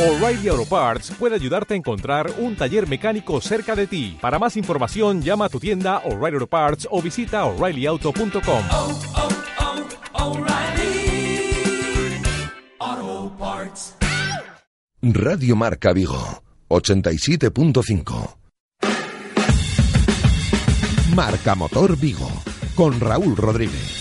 O'Reilly Auto Parts puede ayudarte a encontrar un taller mecánico cerca de ti. Para más información, llama a tu tienda O'Reilly Auto Parts o visita oreillyauto.com. oh, oh, Parts. Radio Marca Vigo, 87.5. Marca Motor Vigo, con Raúl Rodríguez.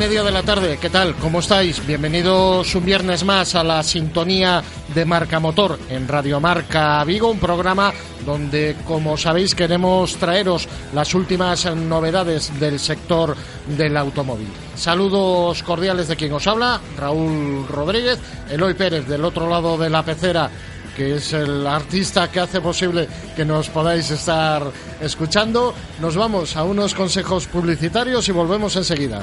Media de la tarde, ¿qué tal? ¿Cómo estáis? Bienvenidos un viernes más a la sintonía de Marca Motor en Radio Marca Vigo, un programa donde, como sabéis, queremos traeros las últimas novedades del sector del automóvil. Saludos cordiales de quien os habla, Raúl Rodríguez, Eloy Pérez del otro lado de la pecera que es el artista que hace posible que nos podáis estar escuchando. Nos vamos a unos consejos publicitarios y volvemos enseguida.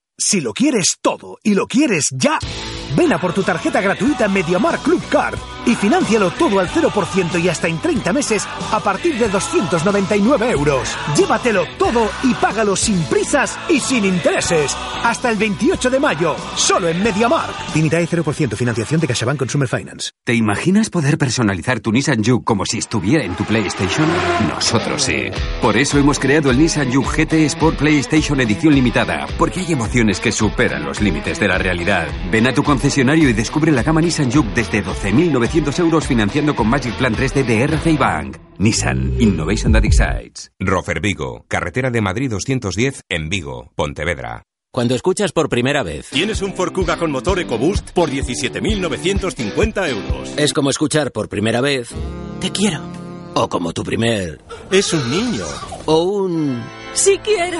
Si lo quieres todo y lo quieres ya, ven a por tu tarjeta gratuita Mediamar Club Card y financialo todo al 0% y hasta en 30 meses a partir de 299 euros. Llévatelo todo y págalo sin prisas y sin intereses. Hasta el 28 de mayo, solo en Mediamar. Limitae 0% financiación de CaixaBank Consumer Finance. ¿Te imaginas poder personalizar tu Nissan Juke como si estuviera en tu PlayStation? Nosotros sí. Por eso hemos creado el Nissan Juke GT Sport PlayStation Edición Limitada, porque hay emociones que superan los límites de la realidad. Ven a tu concesionario y descubre la gama Nissan Juke desde 12.900 euros financiando con Magic Plan 3D de RCI Bank. Nissan Innovation That Excites. Rofer Vigo, carretera de Madrid 210 en Vigo, Pontevedra. Cuando escuchas por primera vez. Tienes un Ford Kuga con motor EcoBoost por 17.950 euros. Es como escuchar por primera vez. Te quiero. O como tu primer. Es un niño. O un. Sí quiero.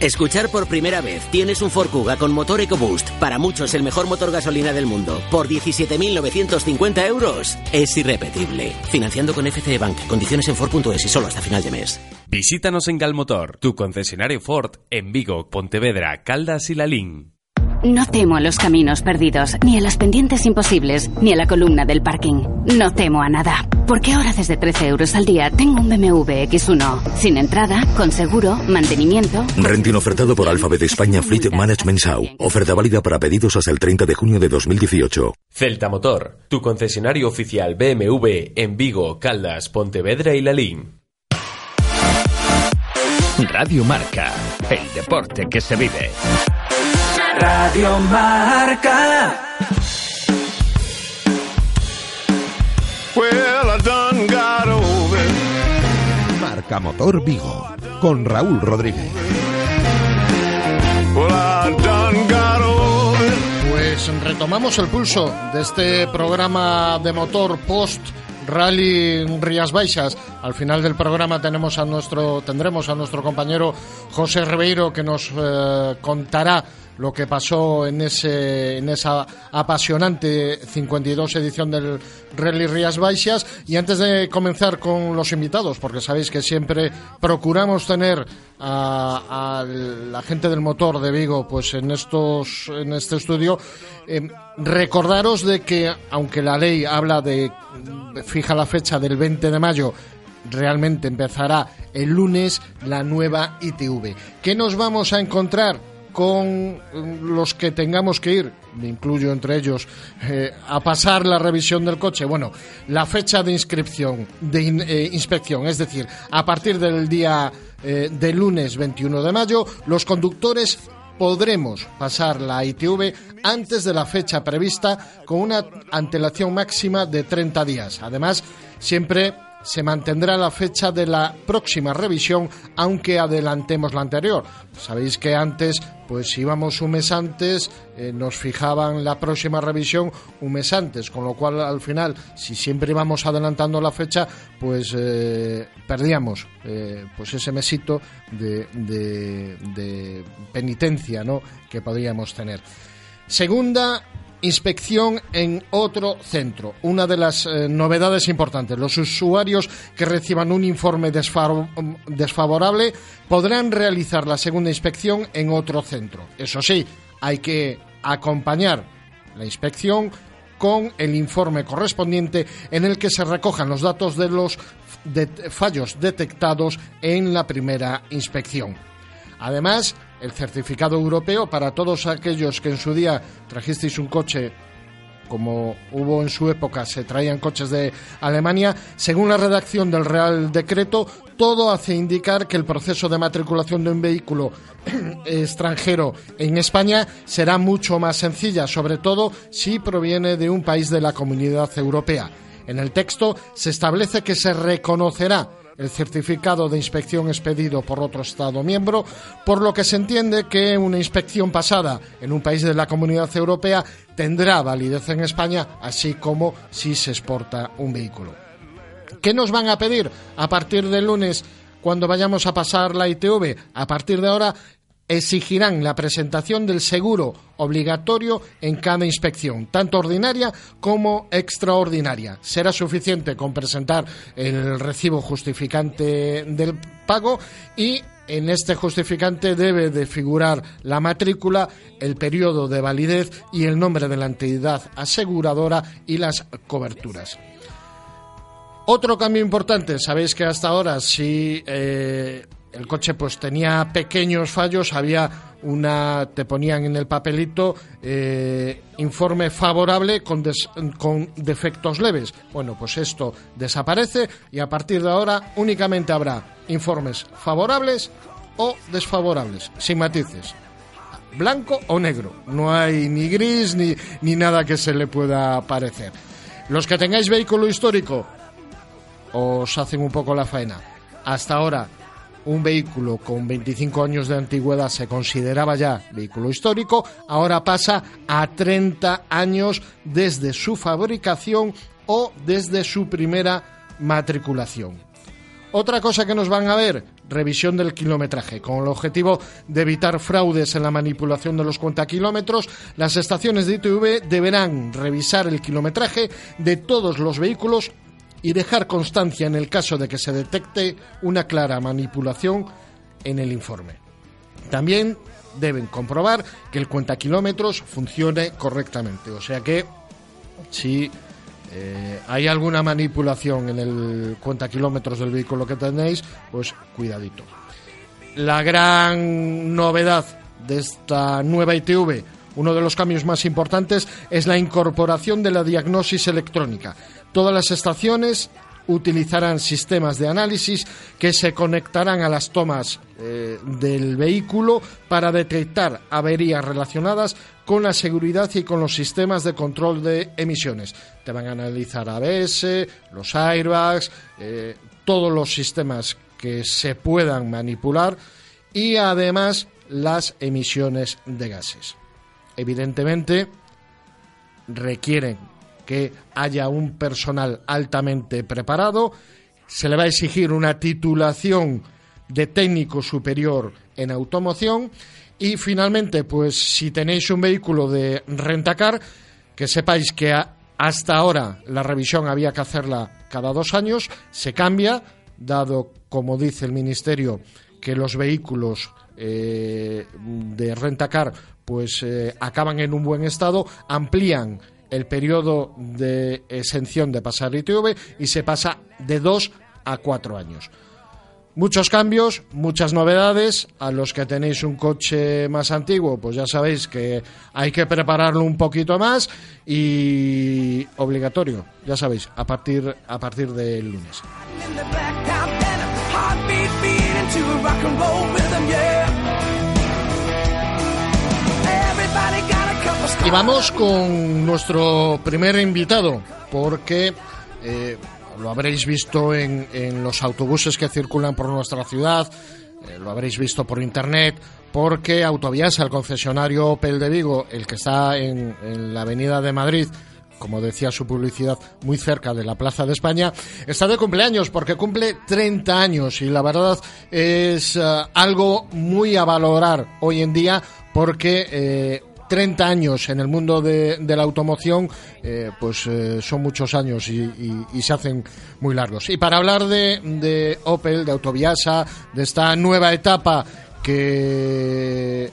Escuchar por primera vez. Tienes un Ford Kuga con motor EcoBoost. Para muchos el mejor motor gasolina del mundo. Por 17.950 euros. Es irrepetible. Financiando con FCE Bank. Condiciones en Ford.es y solo hasta final de mes. Visítanos en Galmotor, tu concesionario Ford en Vigo, Pontevedra, Caldas y Lalín. No temo a los caminos perdidos, ni a las pendientes imposibles, ni a la columna del parking. No temo a nada. Porque ahora desde 13 euros al día tengo un BMW X1. Sin entrada, con seguro, mantenimiento. Renting ofertado por Alphabet España Fleet Management Sau. Oferta válida para pedidos hasta el 30 de junio de 2018. Celta Motor, tu concesionario oficial BMW en Vigo, Caldas, Pontevedra y Lalín. Radio Marca, el deporte que se vive. Radio Marca. Well, Marca Motor Vigo, con Raúl Rodríguez. Pues retomamos el pulso de este programa de motor post Rally Rías Baixas. Al final del programa tenemos a nuestro, tendremos a nuestro compañero José Ribeiro que nos eh, contará lo que pasó en, ese, en esa apasionante 52 edición del Rally Rías Baixas. Y antes de comenzar con los invitados, porque sabéis que siempre procuramos tener a, la gente del motor de Vigo pues en, estos, en este estudio, eh, recordaros de que, aunque la ley habla de, fija la fecha del 20 de mayo, realmente empezará el lunes la nueva ITV. ¿Qué nos vamos a encontrar? Con los que tengamos que ir, me incluyo entre ellos, eh, a pasar la revisión del coche. Bueno, la fecha de inscripción, de eh, inspección, es decir, a partir del día eh, de lunes 21 de mayo, los conductores podremos pasar la ITV antes de la fecha prevista con una antelación máxima de 30 días. Además, siempre se mantendrá la fecha de la próxima revisión, aunque adelantemos la anterior. Sabéis que antes, pues íbamos un mes antes, eh, nos fijaban la próxima revisión un mes antes, con lo cual al final, si siempre íbamos adelantando la fecha, pues eh, perdíamos eh, pues ese mesito de, de, de penitencia ¿no? que podríamos tener. Segunda inspección en otro centro. Una de las eh, novedades importantes. Los usuarios que reciban un informe desfa- desfavorable podrán realizar la segunda inspección en otro centro. Eso sí, hay que acompañar la inspección con el informe correspondiente en el que se recojan los datos de los de- fallos detectados en la primera inspección. Además, el certificado europeo para todos aquellos que en su día trajisteis un coche como hubo en su época, se traían coches de Alemania, según la redacción del Real Decreto, todo hace indicar que el proceso de matriculación de un vehículo extranjero en España será mucho más sencilla, sobre todo si proviene de un país de la Comunidad Europea. En el texto se establece que se reconocerá el certificado de inspección expedido por otro Estado miembro, por lo que se entiende que una inspección pasada en un país de la Comunidad Europea tendrá validez en España, así como si se exporta un vehículo. ¿Qué nos van a pedir a partir del lunes cuando vayamos a pasar la ITV? A partir de ahora exigirán la presentación del seguro obligatorio en cada inspección, tanto ordinaria como extraordinaria. Será suficiente con presentar el recibo justificante del pago y en este justificante debe de figurar la matrícula, el periodo de validez y el nombre de la entidad aseguradora y las coberturas. Otro cambio importante, sabéis que hasta ahora si eh, el coche pues tenía pequeños fallos, había una, te ponían en el papelito eh, informe favorable con, des- con defectos leves. Bueno, pues esto desaparece y a partir de ahora únicamente habrá informes favorables o desfavorables, sin matices blanco o negro. No hay ni gris ni, ni nada que se le pueda parecer. Los que tengáis vehículo histórico, os hacen un poco la faena. Hasta ahora, un vehículo con 25 años de antigüedad se consideraba ya vehículo histórico, ahora pasa a 30 años desde su fabricación o desde su primera matriculación. Otra cosa que nos van a ver, revisión del kilometraje. Con el objetivo de evitar fraudes en la manipulación de los cuentakilómetros, las estaciones de ITV deberán revisar el kilometraje de todos los vehículos y dejar constancia en el caso de que se detecte una clara manipulación en el informe. También deben comprobar que el cuentakilómetros funcione correctamente. O sea que si eh, hay alguna manipulación en el cuenta kilómetros del vehículo que tenéis, pues cuidadito. La gran novedad de esta nueva ITV, uno de los cambios más importantes, es la incorporación de la diagnosis electrónica. Todas las estaciones utilizarán sistemas de análisis que se conectarán a las tomas eh, del vehículo para detectar averías relacionadas con la seguridad y con los sistemas de control de emisiones. Te van a analizar ABS, los airbags, eh, todos los sistemas que se puedan manipular y además las emisiones de gases. Evidentemente requieren que haya un personal altamente preparado, se le va a exigir una titulación de técnico superior en automoción. Y finalmente, pues si tenéis un vehículo de rentacar, que sepáis que hasta ahora la revisión había que hacerla cada dos años, se cambia, dado, como dice el Ministerio, que los vehículos eh, de rentacar pues eh, acaban en un buen estado, amplían el periodo de exención de pasar ITV y se pasa de dos a cuatro años. Muchos cambios, muchas novedades. A los que tenéis un coche más antiguo, pues ya sabéis que hay que prepararlo un poquito más y obligatorio, ya sabéis, a partir, a partir del lunes. Y vamos con nuestro primer invitado, porque eh, lo habréis visto en, en los autobuses que circulan por nuestra ciudad, eh, lo habréis visto por internet, porque Autoviasa, el concesionario Opel de Vigo, el que está en, en la avenida de Madrid, como decía su publicidad, muy cerca de la Plaza de España, está de cumpleaños porque cumple 30 años y la verdad es eh, algo muy a valorar hoy en día porque 30 años en el mundo de, de la automoción, eh, pues eh, son muchos años y, y- y se hacen muy largos. Y para hablar de, de Opel, de Autoviasa, de esta nueva etapa que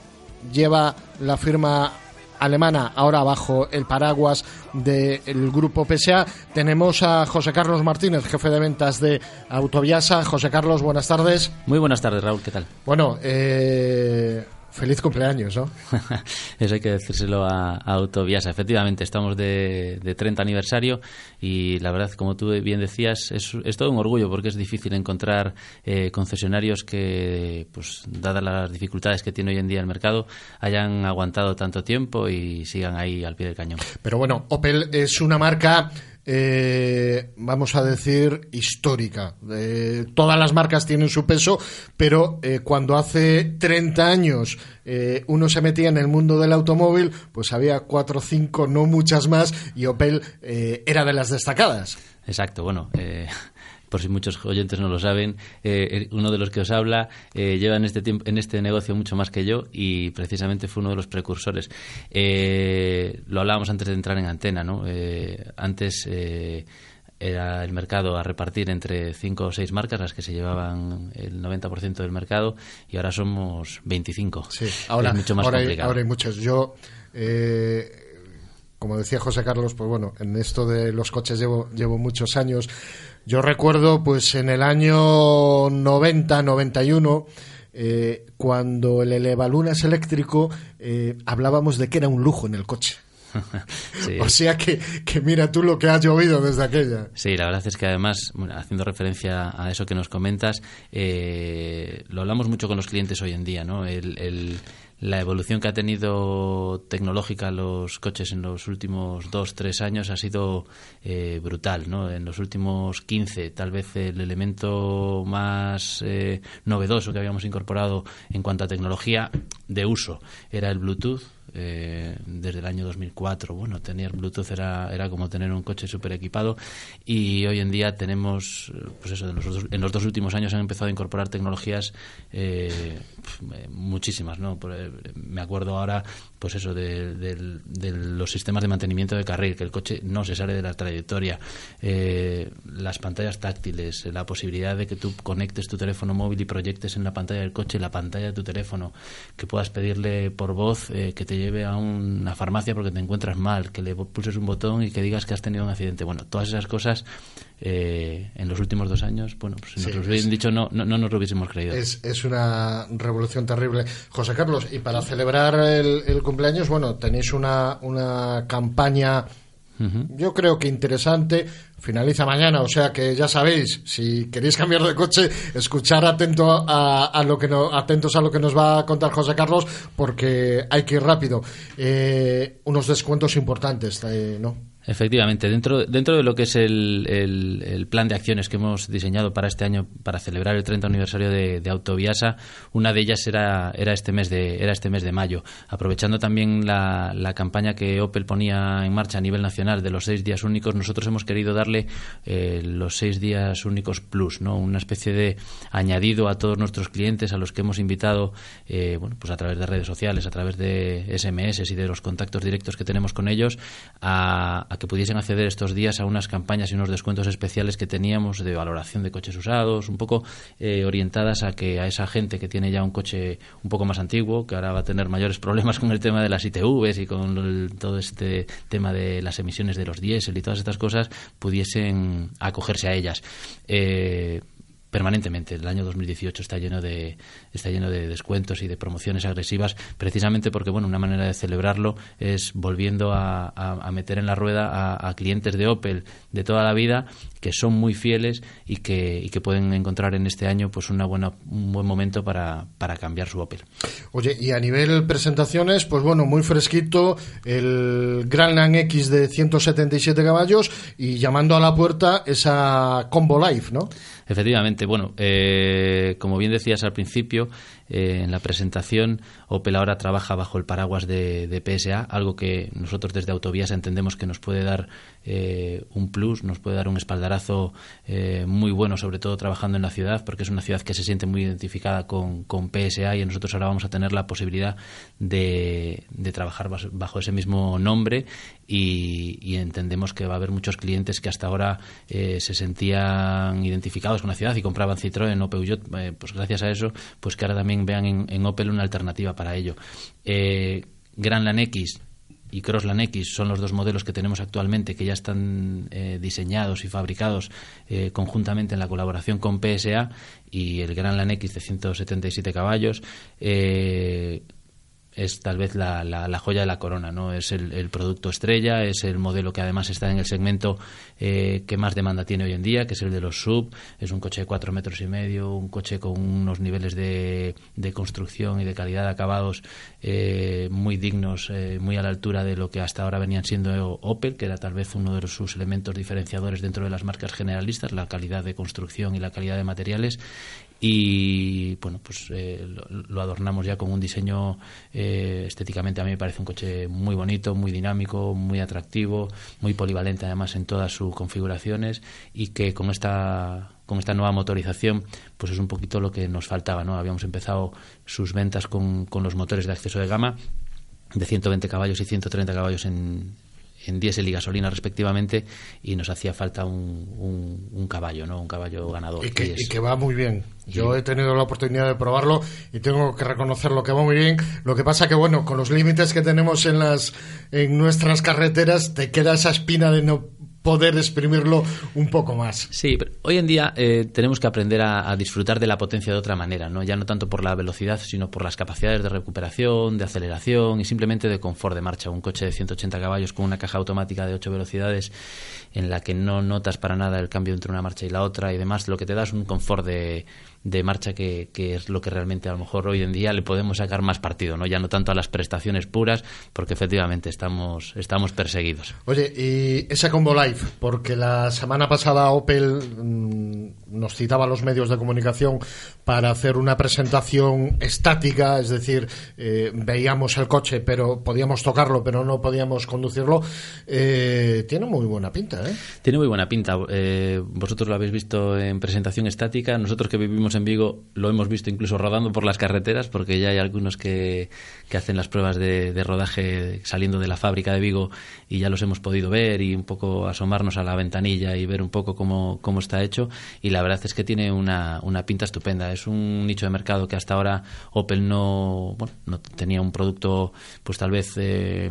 lleva la firma alemana ahora bajo el paraguas del grupo PSA, tenemos a José Carlos Martínez, jefe de ventas de Autoviasa. José Carlos, buenas tardes. Muy buenas tardes, Raúl, ¿qué tal? Bueno, eh, feliz cumpleaños, ¿no? Eso hay que decírselo a, a Autoviasa. Efectivamente, estamos de, de 30 aniversario y la verdad, como tú bien decías, es, es todo un orgullo porque es difícil encontrar eh, concesionarios que, pues, dadas las dificultades que tiene hoy en día el mercado, hayan aguantado tanto tiempo y sigan ahí al pie del cañón. Pero bueno, Opel es una marca, eh, vamos a decir, histórica. Eh, todas las marcas tienen su peso, pero eh, cuando hace 30 años eh, uno se metía en el mundo del automóvil, pues había cuatro o cinco, no muchas más, y Opel era de las destacadas. Exacto, bueno, eh, por si muchos oyentes no lo saben, eh, uno de los que os habla eh, lleva en este, tiempo, en este negocio mucho más que yo y precisamente fue uno de los precursores. Eh, lo hablábamos antes de entrar en antena, ¿no? Eh, antes eh, era el mercado a repartir entre cinco o seis marcas las que se llevaban el 90% del mercado y ahora somos 25. Sí, ahora, es mucho más ahora, hay, complicado. ahora hay muchos. Yo, eh, como decía José Carlos, pues bueno, en esto de los coches llevo, llevo muchos años. Yo recuerdo, pues en el año 90, 91, eh, cuando el elevalunas eléctrico, eh, hablábamos de que era un lujo en el coche. Sí. O sea que, que mira tú lo que ha llovido desde aquella. Sí, la verdad es que además, haciendo referencia a eso que nos comentas, eh, lo hablamos mucho con los clientes hoy en día, ¿no? El, el- la evolución que ha tenido tecnológica los coches en los últimos dos, tres años ha sido eh, brutal, ¿no? En los últimos 15, tal vez el elemento más eh, novedoso que habíamos incorporado en cuanto a tecnología de uso era el Bluetooth, eh, desde el año 2004. Bueno, tener Bluetooth era, era como tener un coche súper equipado y hoy en día tenemos, pues eso, en los, dos, en los dos últimos años han empezado a incorporar tecnologías eh, eh, muchísimas, ¿no? Eh, me acuerdo ahora, pues eso, de, de los sistemas de mantenimiento de carril, que el coche no se sale de la trayectoria, eh, las pantallas táctiles, eh, la posibilidad de que tú conectes tu teléfono móvil y proyectes en la pantalla del coche la pantalla de tu teléfono, que puedas pedirle por voz que te lleve a una farmacia porque te encuentras mal, que le pulses un botón y que digas que has tenido un accidente. Bueno, todas esas cosas eh, en los últimos dos años, bueno, pues si Sí, nos lo dicho no, no, no nos lo hubiésemos creído. Es, es una revolución terrible. José Carlos, y para celebrar el, el cumpleaños, bueno, tenéis una, una campaña, yo creo que interesante. Finaliza mañana, o sea que ya sabéis, si queréis cambiar de coche, escuchar atento a, a lo que no, atentos a lo que nos va a contar José Carlos, porque hay que ir rápido. Eh, unos descuentos importantes, eh, ¿no? Efectivamente, dentro, dentro de lo que es el, el- plan de acciones que hemos diseñado para este año, para celebrar el 30 aniversario de, de Autoviasa, una de ellas era, era, este mes de, era este mes de mayo. Aprovechando también la, la campaña que Opel ponía en marcha a nivel nacional de los seis días únicos, nosotros hemos querido darle eh, los seis días únicos plus, ¿no? una especie de añadido a todos nuestros clientes a los que hemos invitado eh, bueno, pues a través de redes sociales, a través de SMS y de los contactos directos que tenemos con ellos, a, a que pudiesen acceder estos días a unas campañas y unos descuentos especiales que teníamos de valoración de coches usados, un poco eh, orientadas a que a esa gente que tiene ya un coche un poco más antiguo, que ahora va a tener mayores problemas con el tema de las ITVs y con todo este tema de las emisiones de los diésel y todas estas cosas, pudiesen acogerse a ellas. Eh, permanentemente. El año 2018 está lleno de está lleno de descuentos y de promociones agresivas, precisamente porque bueno, una manera de celebrarlo es volviendo a, meter en la rueda a, clientes de Opel de toda la vida que son muy fieles y que, que pueden encontrar en este año pues una buena un buen momento para, para cambiar su Opel. Oye, y a nivel presentaciones, pues bueno, muy fresquito el Grandland X de 177 caballos y llamando a la puerta esa Combo Life, ¿no? Efectivamente, bueno, eh, como bien decías al principio, eh, en la presentación, Opel ahora trabaja bajo el paraguas de, PSA, algo que nosotros desde Autovías entendemos que nos puede dar eh, un plus, nos puede dar un espaldarazo muy bueno, sobre todo trabajando en la ciudad, porque es una ciudad que se siente muy identificada con, PSA y nosotros ahora vamos a tener la posibilidad de, trabajar bajo ese mismo nombre. Y, entendemos que va a haber muchos clientes que hasta ahora se sentían identificados con la ciudad y compraban Citroën o Peugeot, pues gracias a eso, pues que ahora también vean en, Opel una alternativa para ello. Eh, Gran X y Crossland X son los dos modelos que tenemos actualmente que ya están eh, diseñados y fabricados eh, conjuntamente en la colaboración con PSA y el Gran X de 177 caballos eh, es tal vez la, la, joya de la corona, ¿no? Es el, producto estrella, es el modelo que además está en el segmento eh, que más demanda tiene hoy en día, que es el de los sub. Es un coche de cuatro metros y medio, un coche con unos niveles de, de construcción y de calidad de acabados eh, muy dignos, eh, muy a la altura de lo que hasta ahora venían siendo Opel, que era tal vez uno de sus elementos diferenciadores dentro de las marcas generalistas, la calidad de construcción y la calidad de materiales y bueno pues eh, lo, adornamos ya con un diseño eh, estéticamente a mí me parece un coche muy bonito muy dinámico muy atractivo muy polivalente además en todas sus configuraciones y que con esta con esta nueva motorización pues es un poquito lo que nos faltaba no habíamos empezado sus ventas con, con los motores de acceso de gama de 120 caballos y 130 caballos en, en diésel y gasolina respectivamente y nos hacía falta un, un, caballo, ¿no? Un caballo ganador. Y que, y que va muy bien. Yo he tenido la oportunidad de probarlo y tengo que reconocerlo que va muy bien. Lo que pasa que bueno, con los límites que tenemos en las en nuestras carreteras te queda esa espina de no poder exprimirlo un poco más. Sí, pero hoy en día eh, tenemos que aprender a, disfrutar de la potencia de otra manera, ¿no? ya no tanto por la velocidad, sino por las capacidades de recuperación, de aceleración y simplemente de confort de marcha. Un coche de 180 caballos con una caja automática de 8 velocidades en la que no notas para nada el cambio entre una marcha y la otra y demás, lo que te da es un confort de, de marcha que, que, es lo que realmente a lo mejor hoy en día le podemos sacar más partido, ¿no? Ya no tanto a las prestaciones puras, porque efectivamente estamos, estamos perseguidos. Oye, y esa Combo Porque la semana pasada Opel mm, nos citaba a los medios de comunicación para hacer una presentación estática, es decir, eh, veíamos el coche, pero podíamos tocarlo, pero no podíamos conducirlo. Eh, tiene muy buena pinta, ¿eh? Tiene muy buena pinta. Eh, vosotros lo habéis visto en presentación estática. Nosotros que vivimos en Vigo lo hemos visto incluso rodando por las carreteras, porque ya hay algunos que, que hacen las pruebas de, rodaje saliendo de la fábrica de Vigo y ya los hemos podido ver y un poco asomarnos a la ventanilla y ver un poco cómo, cómo está hecho. Y la verdad es que tiene una, una pinta estupenda. Es un nicho de mercado que hasta ahora Opel no, bueno, no tenía un producto, pues tal vez eh,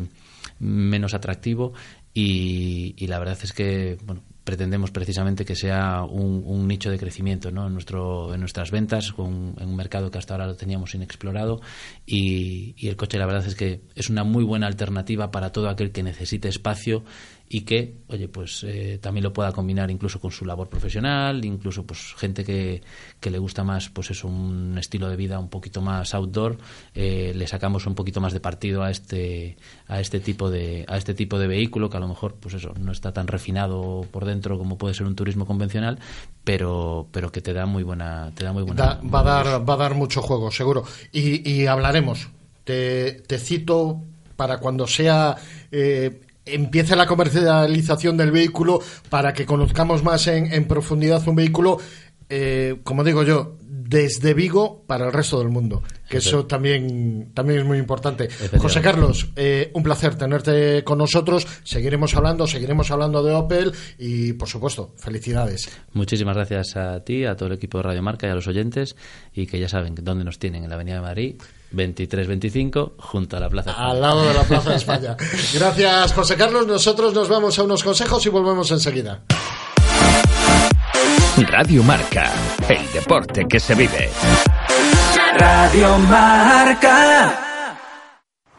menos atractivo. Y, la verdad es que bueno, pretendemos precisamente que sea un, nicho de crecimiento ¿no? en, nuestro, en nuestras ventas, en un mercado que hasta ahora lo teníamos inexplorado y el coche la verdad es que es una muy buena alternativa para todo aquel que necesite espacio y que, oye, pues eh, también lo pueda combinar incluso con su labor profesional, incluso pues gente que, que le gusta más, pues eso, un estilo de vida un poquito más outdoor, eh, le sacamos un poquito más de partido a este, a este tipo de, a este tipo de vehículo que a lo mejor, pues eso, no está tan refinado por dentro como puede ser un turismo convencional, pero, pero que te da muy buena, te da muy buena. va a dar, va a dar mucho juego, seguro. Y, y hablaremos. Te, te cito para cuando sea eh, empiece la comercialización del vehículo para que conozcamos más en, profundidad un vehículo, eh, como digo yo, desde Vigo para el resto del mundo, que eso también, también es muy importante. José Carlos, eh, un placer tenerte con nosotros, seguiremos hablando, seguiremos hablando de Opel y, por supuesto, felicidades. Muchísimas gracias a ti, a todo el equipo de Radio Marca y a los oyentes, y que ya saben dónde nos tienen, en la Avenida de Madrid, 23-25, junto a la Plaza Al lado de la Plaza de España. Gracias, José Carlos. Nosotros nos vamos a unos consejos y volvemos enseguida. Radio Marca, el deporte que se vive. Radio Marca.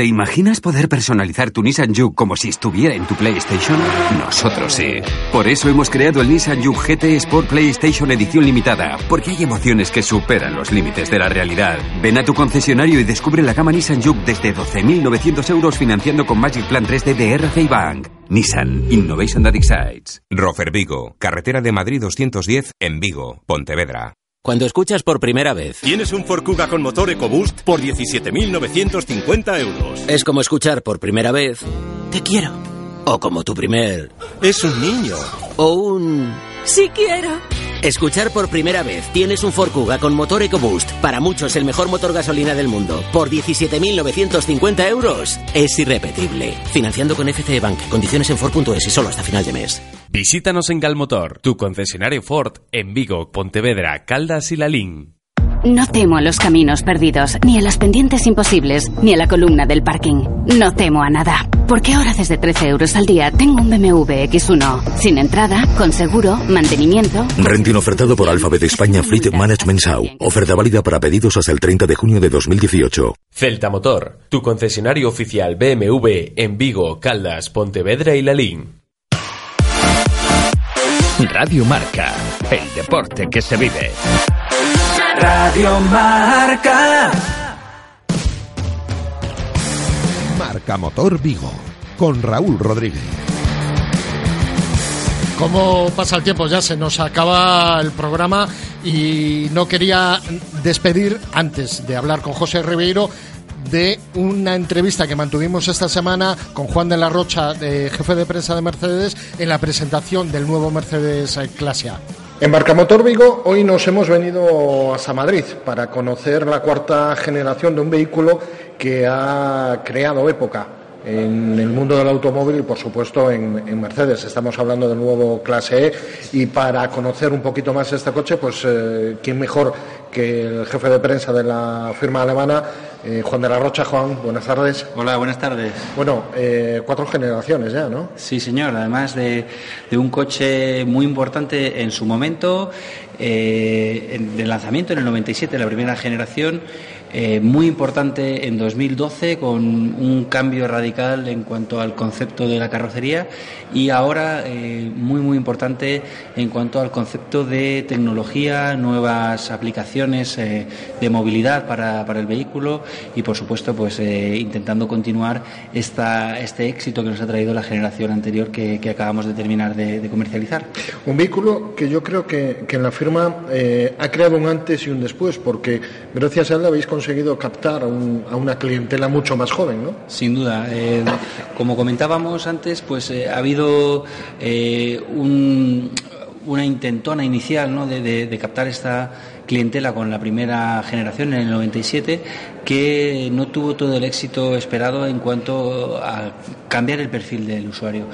¿Te imaginas poder personalizar tu Nissan Juke como si estuviera en tu PlayStation? Nosotros sí. Por eso hemos creado el Nissan Juke GT Sport PlayStation Edición Limitada, porque hay emociones que superan los límites de la realidad. Ven a tu concesionario y descubre la gama Nissan Juke desde 12.900 euros financiando con Magic Plan 3D de RCI Bank. Nissan Innovation That Excites. Rofer Vigo, carretera de Madrid 210 en Vigo, Pontevedra. Cuando escuchas por primera vez. Tienes un Ford Kuga con motor EcoBoost por 17.950 euros. Es como escuchar por primera vez. Te quiero. O como tu primer. Es un niño. O un. Sí quiero. Escuchar por primera vez. Tienes un Ford Kuga con motor EcoBoost. Para muchos el mejor motor gasolina del mundo. Por 17.950 euros. Es irrepetible. Financiando con FCE Bank. Condiciones en Ford.es y solo hasta final de mes. Visítanos en Galmotor, tu concesionario Ford en Vigo, Pontevedra, Caldas y Lalín. No temo a los caminos perdidos, ni a las pendientes imposibles, ni a la columna del parking. No temo a nada. Porque ahora desde 13 euros al día tengo un BMW X1. Sin entrada, con seguro, mantenimiento. Renting ofertado por Alphabet España Fleet Management Sau. Oferta válida para pedidos hasta el 30 de junio de 2018. Celta Motor, tu concesionario oficial BMW en Vigo, Caldas, Pontevedra y Lalín. Radio Marca, el deporte que se vive. Radio Marca. Marca Motor Vigo, con Raúl Rodríguez. ¿Cómo pasa el tiempo? Ya se nos acaba el programa y no quería despedir antes de hablar con José Ribeiro de una entrevista que mantuvimos esta semana con Juan de la Rocha, jefe de prensa de Mercedes, en la presentación del nuevo Mercedes eh, Clase. En Barcamotor Vigo hoy nos hemos venido hasta Madrid para conocer la cuarta generación de un vehículo que ha creado época en el mundo del automóvil y por supuesto en, en Mercedes. Estamos hablando del nuevo clase E y para conocer un poquito más este coche, pues eh, quién mejor que el jefe de prensa de la firma alemana, eh, Juan de la Rocha. Juan, buenas tardes. Hola, buenas tardes. Bueno, eh, cuatro generaciones ya, ¿no? Sí, señor. Además de, de un coche muy importante en su momento, en- de lanzamiento en el 97, la primera generación, eh, muy importante en 2012 con un cambio radical en cuanto al concepto de la carrocería y ahora eh, muy muy importante en cuanto al concepto de tecnología, nuevas aplicaciones eh, de movilidad para, para el vehículo y por supuesto pues intentando continuar esta, este éxito que nos ha traído la generación anterior que, acabamos de terminar de, comercializar. Un vehículo que yo creo que, en la firma ha creado un antes y un después, porque gracias a él habéis conseguido captar a, un- a una clientela mucho más joven, ¿no? Sin duda. Eh, como comentábamos antes, pues eh, ha habido eh, un- una intentona inicial ¿no? de- de captar esta clientela con la primera generación en el 97 que no tuvo todo el éxito esperado en cuanto a cambiar el perfil del usuario.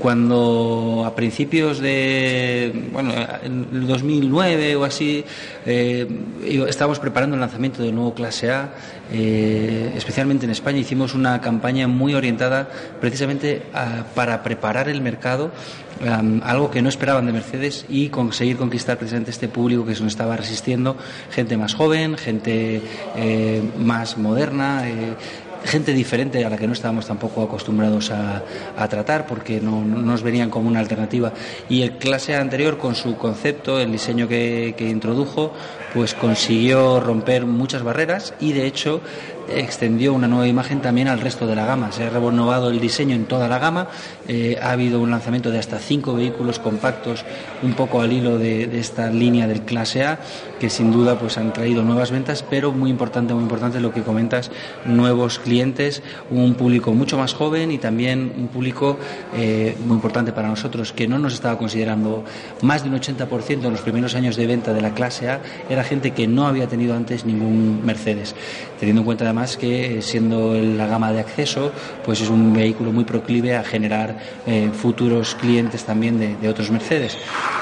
Cuando a principios de, bueno, en el 2009 o así, eh, estábamos preparando el lanzamiento del nuevo Clase A, eh, especialmente en España, hicimos una campaña muy orientada precisamente a- para preparar el mercado, um, algo que no esperaban de Mercedes y conseguir conquistar precisamente este público que se nos estaba resistiendo, gente más joven, gente eh, más moderna. eh, gente diferente a la que no estábamos tampoco acostumbrados a, tratar porque no, no nos venían como una alternativa y el clase anterior con su concepto el diseño que, que introdujo pues consiguió romper muchas barreras y de hecho extendió una nueva imagen también al resto de la gama. Se ha renovado el diseño en toda la gama. Eh, ha habido un lanzamiento de hasta cinco vehículos compactos, un poco al hilo de, esta línea del clase A, que sin duda pues han traído nuevas ventas, pero muy importante, muy importante lo que comentas, nuevos clientes, un público mucho más joven y también un público eh, muy importante para nosotros que no nos estaba considerando más de un 80% en los primeros años de venta de la clase A era gente que no había tenido antes ningún Mercedes, teniendo en cuenta además que siendo la gama de acceso, pues es un vehículo muy proclive a generar eh, futuros clientes también de, otros Mercedes.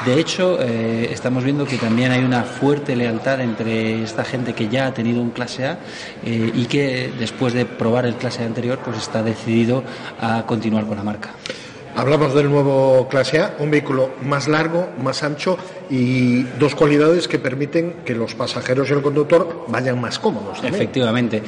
De hecho, eh, estamos viendo que también hay una fuerte lealtad entre esta gente que ya ha tenido un clase A eh, y que después de probar el clase A anterior, pues está decidido a continuar con la marca. Hablamos del nuevo clase A, un vehículo más largo, más ancho y dos cualidades que permiten que los pasajeros y el conductor vayan más cómodos. Efectivamente.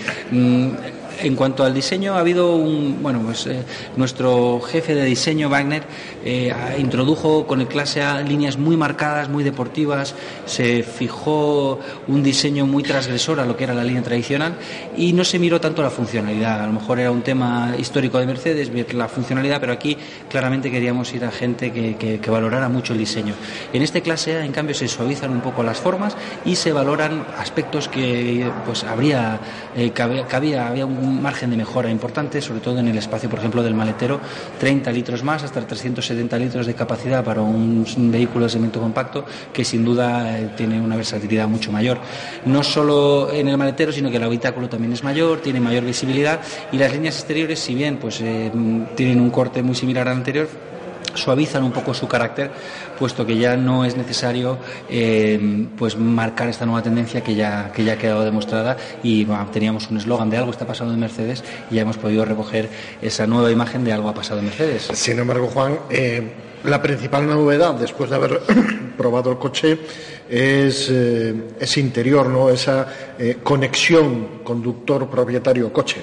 En cuanto al diseño, ha habido un. Bueno, pues eh, nuestro jefe de diseño, Wagner, eh, introdujo con el clase A líneas muy marcadas, muy deportivas, se fijó un diseño muy transgresor a lo que era la línea tradicional y no se miró tanto la funcionalidad. A lo mejor era un tema histórico de Mercedes, la funcionalidad, pero aquí claramente queríamos ir a gente que, valorara mucho el diseño. En este clase A, en cambio, se suavizan un poco las formas y se valoran aspectos que pues habría, eh, cabía, había un un margen de mejora importante, sobre todo en el espacio, por ejemplo, del maletero, 30 litros más, hasta 370 litros de capacidad para un, vehículo de segmento compacto, que sin duda eh, tiene una versatilidad mucho mayor. No solo en el maletero, sino que el habitáculo también es mayor, tiene mayor visibilidad y las líneas exteriores, si bien pues eh, tienen un corte muy similar al anterior, suavizan un poco su carácter, puesto que ya no es necesario eh, pues marcar esta nueva tendencia que ya, que ya ha quedado demostrada y teníamos un eslogan de algo está pasando en Mercedes y ya hemos podido recoger esa nueva imagen de algo ha pasado en Mercedes. Sin embargo, Juan, eh, la principal novedad después de haber probado el coche es eh, ese interior, ¿no? esa conexión conductor propietario coche.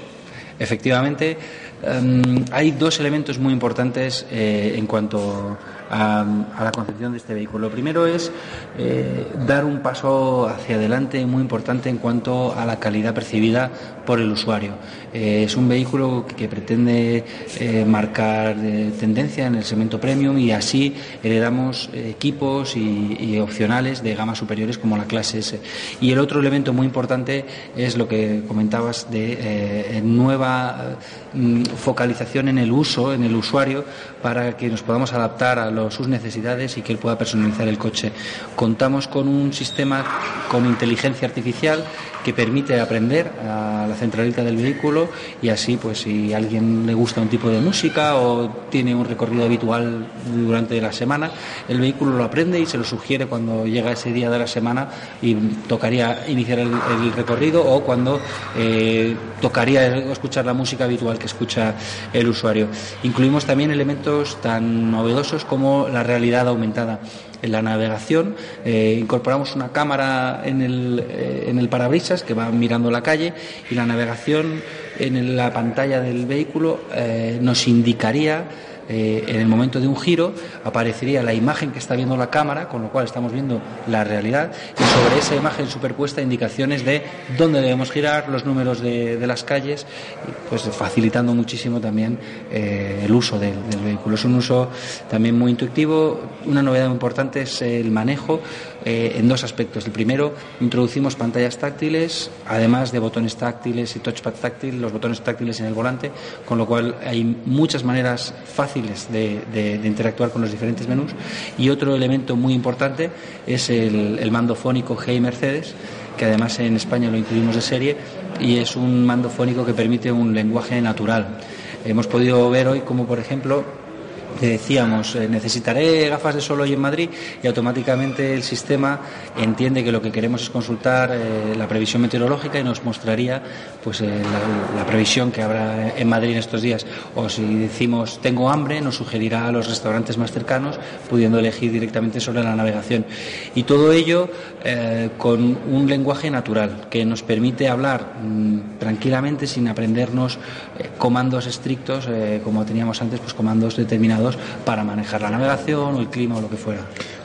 Efectivamente, em, hay dos elementos muy importantes eh, en cuanto a, la concepción de este vehículo. Lo primero es eh, dar un paso hacia adelante muy importante en cuanto a la calidad percibida por el usuario. Eh, es un vehículo que, pretende eh, marcar tendencia en el segmento premium y así heredamos equipos y, opcionales de gamas superiores como la clase S. Y el otro elemento muy importante es lo que comentabas de nueva mm, focalización en el uso, en el usuario, para que nos podamos adaptar a los, sus necesidades y que él pueda personalizar el coche. Contamos con un sistema con inteligencia artificial que permite aprender a la centralita del vehículo y así pues si a alguien le gusta un tipo de música o tiene un recorrido habitual durante la semana, el vehículo lo aprende y se lo sugiere cuando llega ese día de la semana y tocaría iniciar el, recorrido o cuando eh, tocaría escuchar la música habitual que escucha el usuario. Incluimos también elementos tan novedosos como la realidad aumentada en la navegación. Eh, incorporamos una cámara en el, eh, en el parabrisas que va mirando la calle y la navegación en la pantalla del vehículo eh, nos indicaría eh, en el momento de un giro aparecería la imagen que está viendo la cámara, con lo cual estamos viendo la realidad, y sobre esa imagen superpuesta indicaciones de dónde debemos girar, los números de, las calles, pues facilitando muchísimo también eh, el uso del, vehículo. Es un uso también muy intuitivo. Una novedad importante es el manejo eh, en dos aspectos. El primero, introducimos pantallas táctiles, además de botones táctiles y touchpad táctil, los botones táctiles en el volante, con lo cual hay muchas maneras fáciles de, interactuar con los diferentes menús. Y otro elemento muy importante es el, mando fónico Hey Mercedes, que además en España lo incluimos de serie, y es un mando fónico que permite un lenguaje natural. Hemos podido ver hoy como, por ejemplo, decíamos, eh, necesitaré gafas de sol hoy en Madrid y automáticamente el sistema entiende que lo que queremos es consultar eh, la previsión meteorológica y nos mostraría pues eh, la, previsión que habrá en Madrid en estos días. O si decimos tengo hambre, nos sugerirá a los restaurantes más cercanos, pudiendo elegir directamente sobre la navegación. Y todo ello con un lenguaje natural que nos permite hablar mm, tranquilamente sin aprendernos comandos estrictos como teníamos antes, pues comandos determinados para manejar la navegación o el clima o lo que fuera.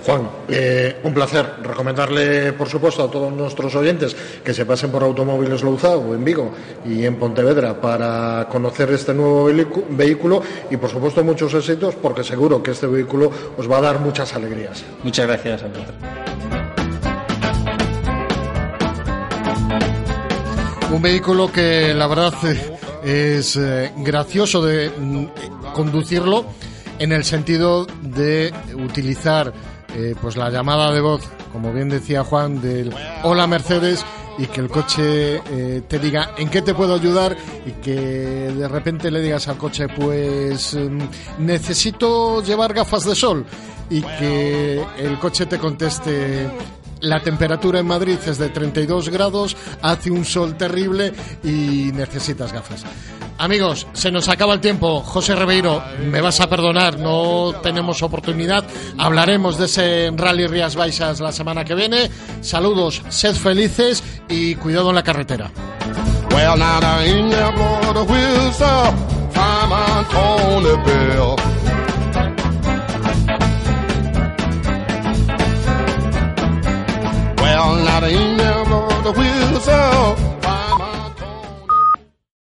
Juan, eh, un placer recomendarle, por supuesto, a todos nuestros oyentes que se pasen por Automóviles Louzao en Vigo y en Pontevedra para conocer este nuevo vehículo y, por supuesto, muchos éxitos porque seguro que este vehículo os va a dar muchas alegrías. Muchas gracias. Un vehículo que la verdad es eh, gracioso de mm, conducirlo en el sentido de utilizar eh, pues la llamada de voz, como bien decía Juan, del hola Mercedes y que el coche eh, te diga en qué te puedo ayudar y que de repente le digas al coche pues mm, necesito llevar gafas de sol. Y que el coche te conteste la temperatura en Madrid es de 32 grados, hace un sol terrible y necesitas gafas. Amigos, se nos acaba el tiempo. José Ribeiro, me vas a perdonar, no tenemos oportunidad. Hablaremos de ese Rally Rías Baixas la semana que viene. Saludos, sed felices y cuidado en la carretera. all night. I ain't never the whistle.